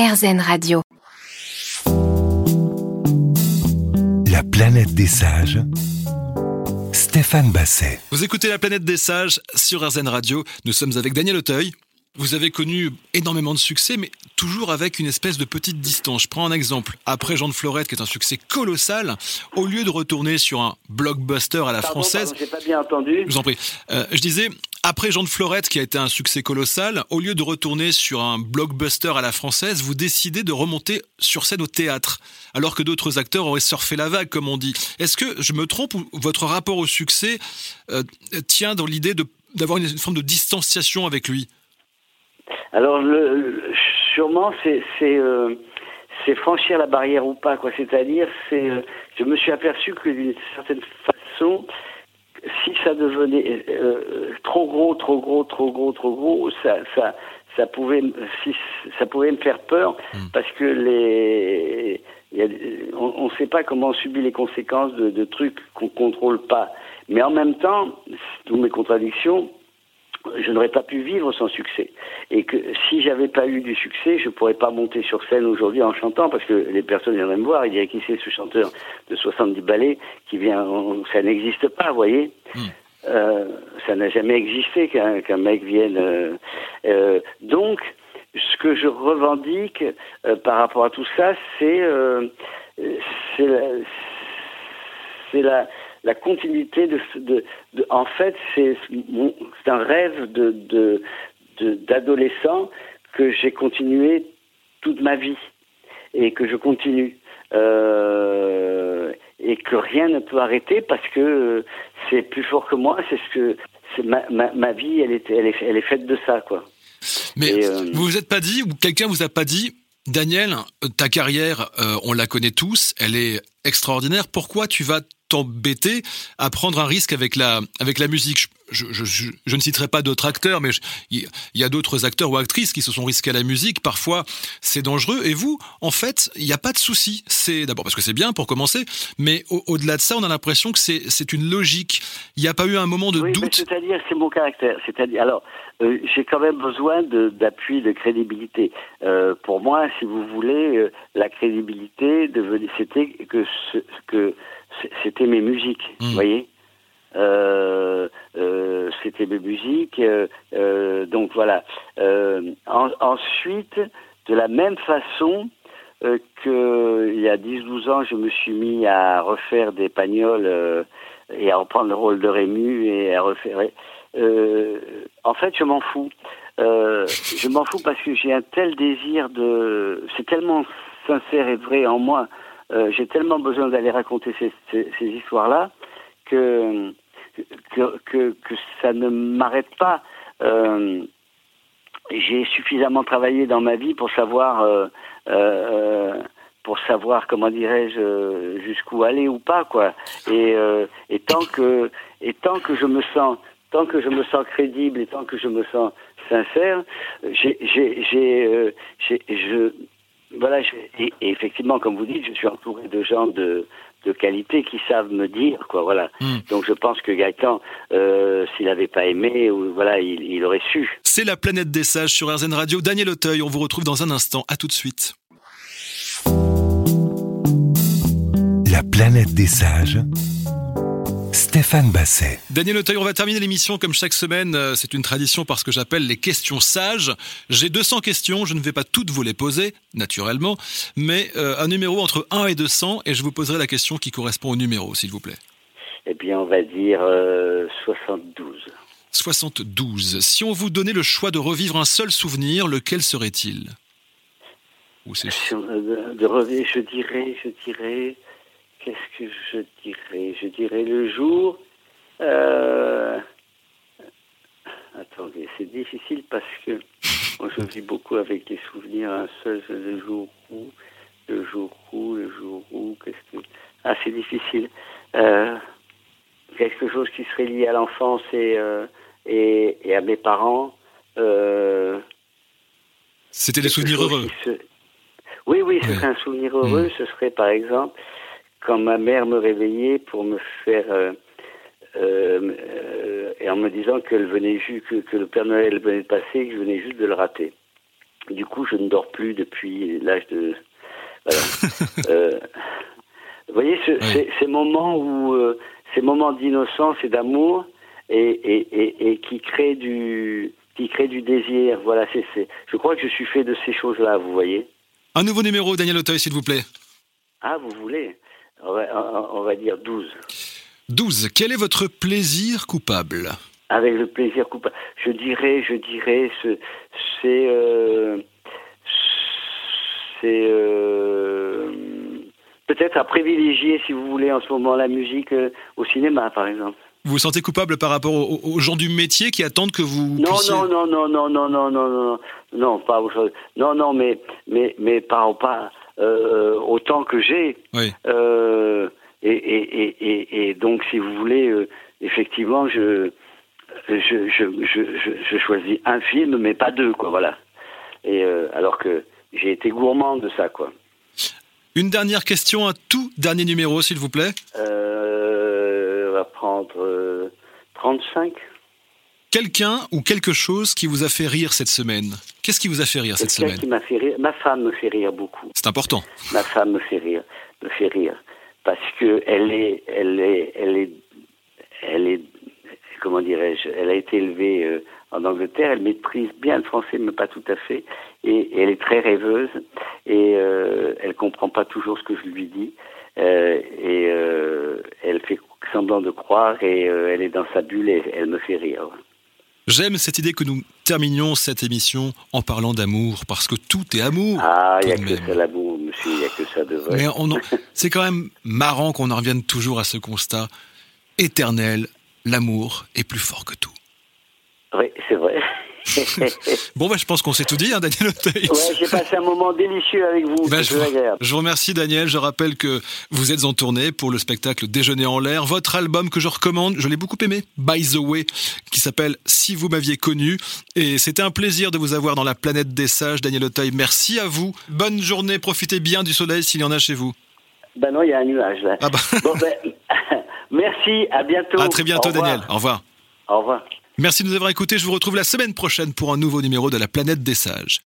RZN Radio. La planète des sages. Stéphane Basset. Vous écoutez La planète des sages sur RZN Radio. Nous sommes avec Daniel Auteuil. Vous avez connu énormément de succès, mais toujours avec une espèce de petite distance. Je prends un exemple. Après Jean de Florette, qui est un succès colossal, au lieu de retourner sur un blockbuster à la Pardon, française, pardon, j'ai pas bien entendu. je vous en prie. Euh, je disais, après Jean de Florette, qui a été un succès colossal, au lieu de retourner sur un blockbuster à la française, vous décidez de remonter sur scène au théâtre, alors que d'autres acteurs auraient surfé la vague, comme on dit. Est-ce que je me trompe ou votre rapport au succès euh, tient dans l'idée de- d'avoir une, une forme de distanciation avec lui? Alors, le, le- sûrement, c'est euh, c'est franchir la barrière ou pas, quoi. C'est-à-dire, c'est euh, je me suis aperçu que d'une certaine façon, si ça devenait euh, trop gros, trop gros, trop gros, trop gros, ça ça ça pouvait m- si ça pouvait me faire peur parce que les il y a des- on ne sait pas comment on subit les conséquences de, de trucs qu'on contrôle pas. Mais en même temps, toutes mes contradictions, je n'aurais pas pu vivre sans succès. Et que si j'avais pas eu du succès, je pourrais pas monter sur scène aujourd'hui en chantant parce que les personnes viendraient me voir et diraient qui c'est ce chanteur de 70 ballets qui vient, on- ça n'existe pas, vous voyez. Euh, ça n'a jamais existé qu'un mec vienne. euh, euh, donc, ce que je revendique euh, par rapport à tout ça, c'est euh, c'est la, c'est la, continuité de, ce- de, de- en fait c'est un rêve de d'adolescent que j'ai continué toute ma vie et que je continue Euh, et que rien ne peut arrêter parce que c'est plus fort que moi c'est ce que ma, ma, ma vie elle est, elle est elle est faite de ça quoi Mais euh, vous vous êtes pas dit, ou quelqu'un vous a pas dit, Daniel, ta carrière, euh, on la connaît tous, elle est extraordinaire. Pourquoi tu vas t'embêter à prendre un risque avec la avec la musique je, je, je, je ne citerai pas d'autres acteurs, mais il y a d'autres acteurs ou actrices qui se sont risqués à la musique. Parfois, c'est dangereux. Et vous, en fait, il n'y a pas de souci. C'est d'abord parce que c'est bien pour commencer, mais au- au-delà de ça, on a l'impression que c'est une logique. Il n'y a pas eu un moment de Oui, doute? c'est-à-dire, c'est mon caractère. C'est-à-dire, alors, euh, j'ai quand même besoin d'appui, de, crédibilité. Euh, pour moi, si vous voulez, euh, la crédibilité c'était que ce- que c'était mes musiques, Mm. vous voyez? Euh, euh, c'était mes musiques, euh, euh, donc voilà. Euh, en- ensuite, de la même façon euh, que il y a 10-12 ans, je me suis mis à refaire des pagnoles et à reprendre le rôle de Rému et à refaire. En fait, je m'en fous. Je m'en fous parce que j'ai un tel désir de. C'est tellement sincère et vrai en moi. Euh, j'ai tellement besoin d'aller raconter ces, ces, ces histoires-là que, que, que, ça ne m'arrête pas. Euh, j'ai suffisamment travaillé dans ma vie pour savoir, euh, euh, pour savoir comment dirais-je, jusqu'où aller ou pas, quoi. Et, et tant que, et tant que je me sens, tant que je me sens crédible et tant que je me sens sincère, j'ai- je, voilà, je- et, et effectivement, comme vous dites, je suis entouré de gens de, de qualité qui savent me dire, quoi, voilà. Mm. Donc je pense que Gaëtan, euh, s'il n'avait pas aimé, ou, voilà, il, il aurait su. C'est la planète des sages sur RZN Radio. Daniel Auteuil, on vous retrouve dans un instant. À tout de suite. La planète des sages. Stéphane Basset. Daniel Auteuil, on va terminer l'émission comme chaque semaine. Euh, C'est une tradition parce que j'appelle les questions sages. J'ai 200 questions, je ne vais pas toutes vous les poser, naturellement, mais euh, un numéro entre 1 et 200 et je vous poserai la question qui correspond au numéro, s'il vous plaît. Eh bien, on va dire euh, 72. 72. Si on vous donnait le choix de revivre un seul souvenir, lequel serait-il? Ou c'est Si on- De revenir, je dirais, je dirais, qu'est-ce que je dirais? Je dirais le jour. Euh, attendez, c'est difficile parce que moi je vis beaucoup avec les souvenirs. Un seul, le jour où, le jour où, le jour où, qu'est-ce que. Ah, c'est difficile. Euh, quelque chose qui serait lié à l'enfance et, euh, et, et à mes parents. C'était des souvenirs heureux. se- Oui, oui, ce serait un souvenir heureux. Mm. Ce serait, par exemple, quand ma mère me réveillait pour me faire... euh, euh, euh, et en me disant qu'elle venait juste, que, que le Père Noël venait de passer, que je venais juste de le rater. du coup, je ne dors plus depuis l'âge de. Voilà. Vous voyez, ce- Oui. ces, ces moments où ces moments d'innocence et d'amour et, et, et, et qui créent du qui créent du désir. Voilà, c'est c'est. Je crois que je suis fait de ces choses-là. Vous voyez. Un nouveau numéro, Daniel Auteuil, s'il vous plaît. Ah, vous voulez? On va, on- on va dire 12. 12. Quel est votre plaisir coupable? Avec le plaisir coupable. Je dirais, je dirais, ce- c'est. euh, c'est. euh, Peut-être à privilégier, si vous voulez, en ce moment, la musique euh, au cinéma, par exemple. Vous vous sentez coupable par rapport aux, aux gens du métier qui attendent que vous Non, puissiez... non, non, non, non, non, non, non, non, non, pas aux choses. Non, non, mais, mais, mais pas, pas euh, autant que j'ai. Oui. Euh, et, et, et, et, et donc, si vous voulez, euh, effectivement, je, je, je, je, je, je choisis un film, mais pas deux, quoi, voilà. Et euh, alors que j'ai été gourmand de ça, quoi. Une dernière question, un tout dernier numéro, s'il vous plaît. On va prendre euh, 35. Quelqu'un ou quelque chose qui vous a fait rire cette semaine. Qu'est-ce qui vous a fait rire cette semaine qui m'a fait rire. Ma femme me fait rire beaucoup. C'est important. ma femme me fait rire, me fait rire, parce que elle est, elle est, elle est, elle est, comment dirais-je, elle a été élevée euh, en Angleterre, elle maîtrise bien le français, mais pas tout à fait, et, et elle est très rêveuse, et euh, elle comprend pas toujours ce que je lui dis, euh, et euh, elle fait semblant de croire, et elle est dans sa bulle, et elle me fait rire. J'aime cette idée que nous terminions cette émission en parlant d'amour, parce que tout est amour. Ah, il n'y a que ça l'amour, monsieur, il n'y a que ça de vrai. Mais en- c'est quand même marrant qu'on en revienne toujours à ce constat éternel. L'amour est plus fort que tout. Oui, c'est vrai. Bon, bah, je pense qu'on s'est tout dit, hein, Daniel Auteuil. Ouais, j'ai passé un moment délicieux avec vous. C'est je, vous, agréable. je vous remercie Daniel. Je rappelle que vous êtes en tournée pour le spectacle Déjeuner en l'air. Votre album que je recommande, je l'ai beaucoup aimé, By the Way, qui s'appelle Si vous m'aviez connu. Et c'était un plaisir de vous avoir dans la planète des sages, Daniel Auteuil. Merci à vous. Bonne journée. Profitez bien du soleil s'il y en a chez vous. Ben non, il y a un nuage là. Ah bah. Bon, ben, merci, à bientôt. À très bientôt Au. Daniel. Au revoir. Au revoir. Merci de nous avoir écoutés. Je vous retrouve la semaine prochaine pour un nouveau numéro de la planète des sages.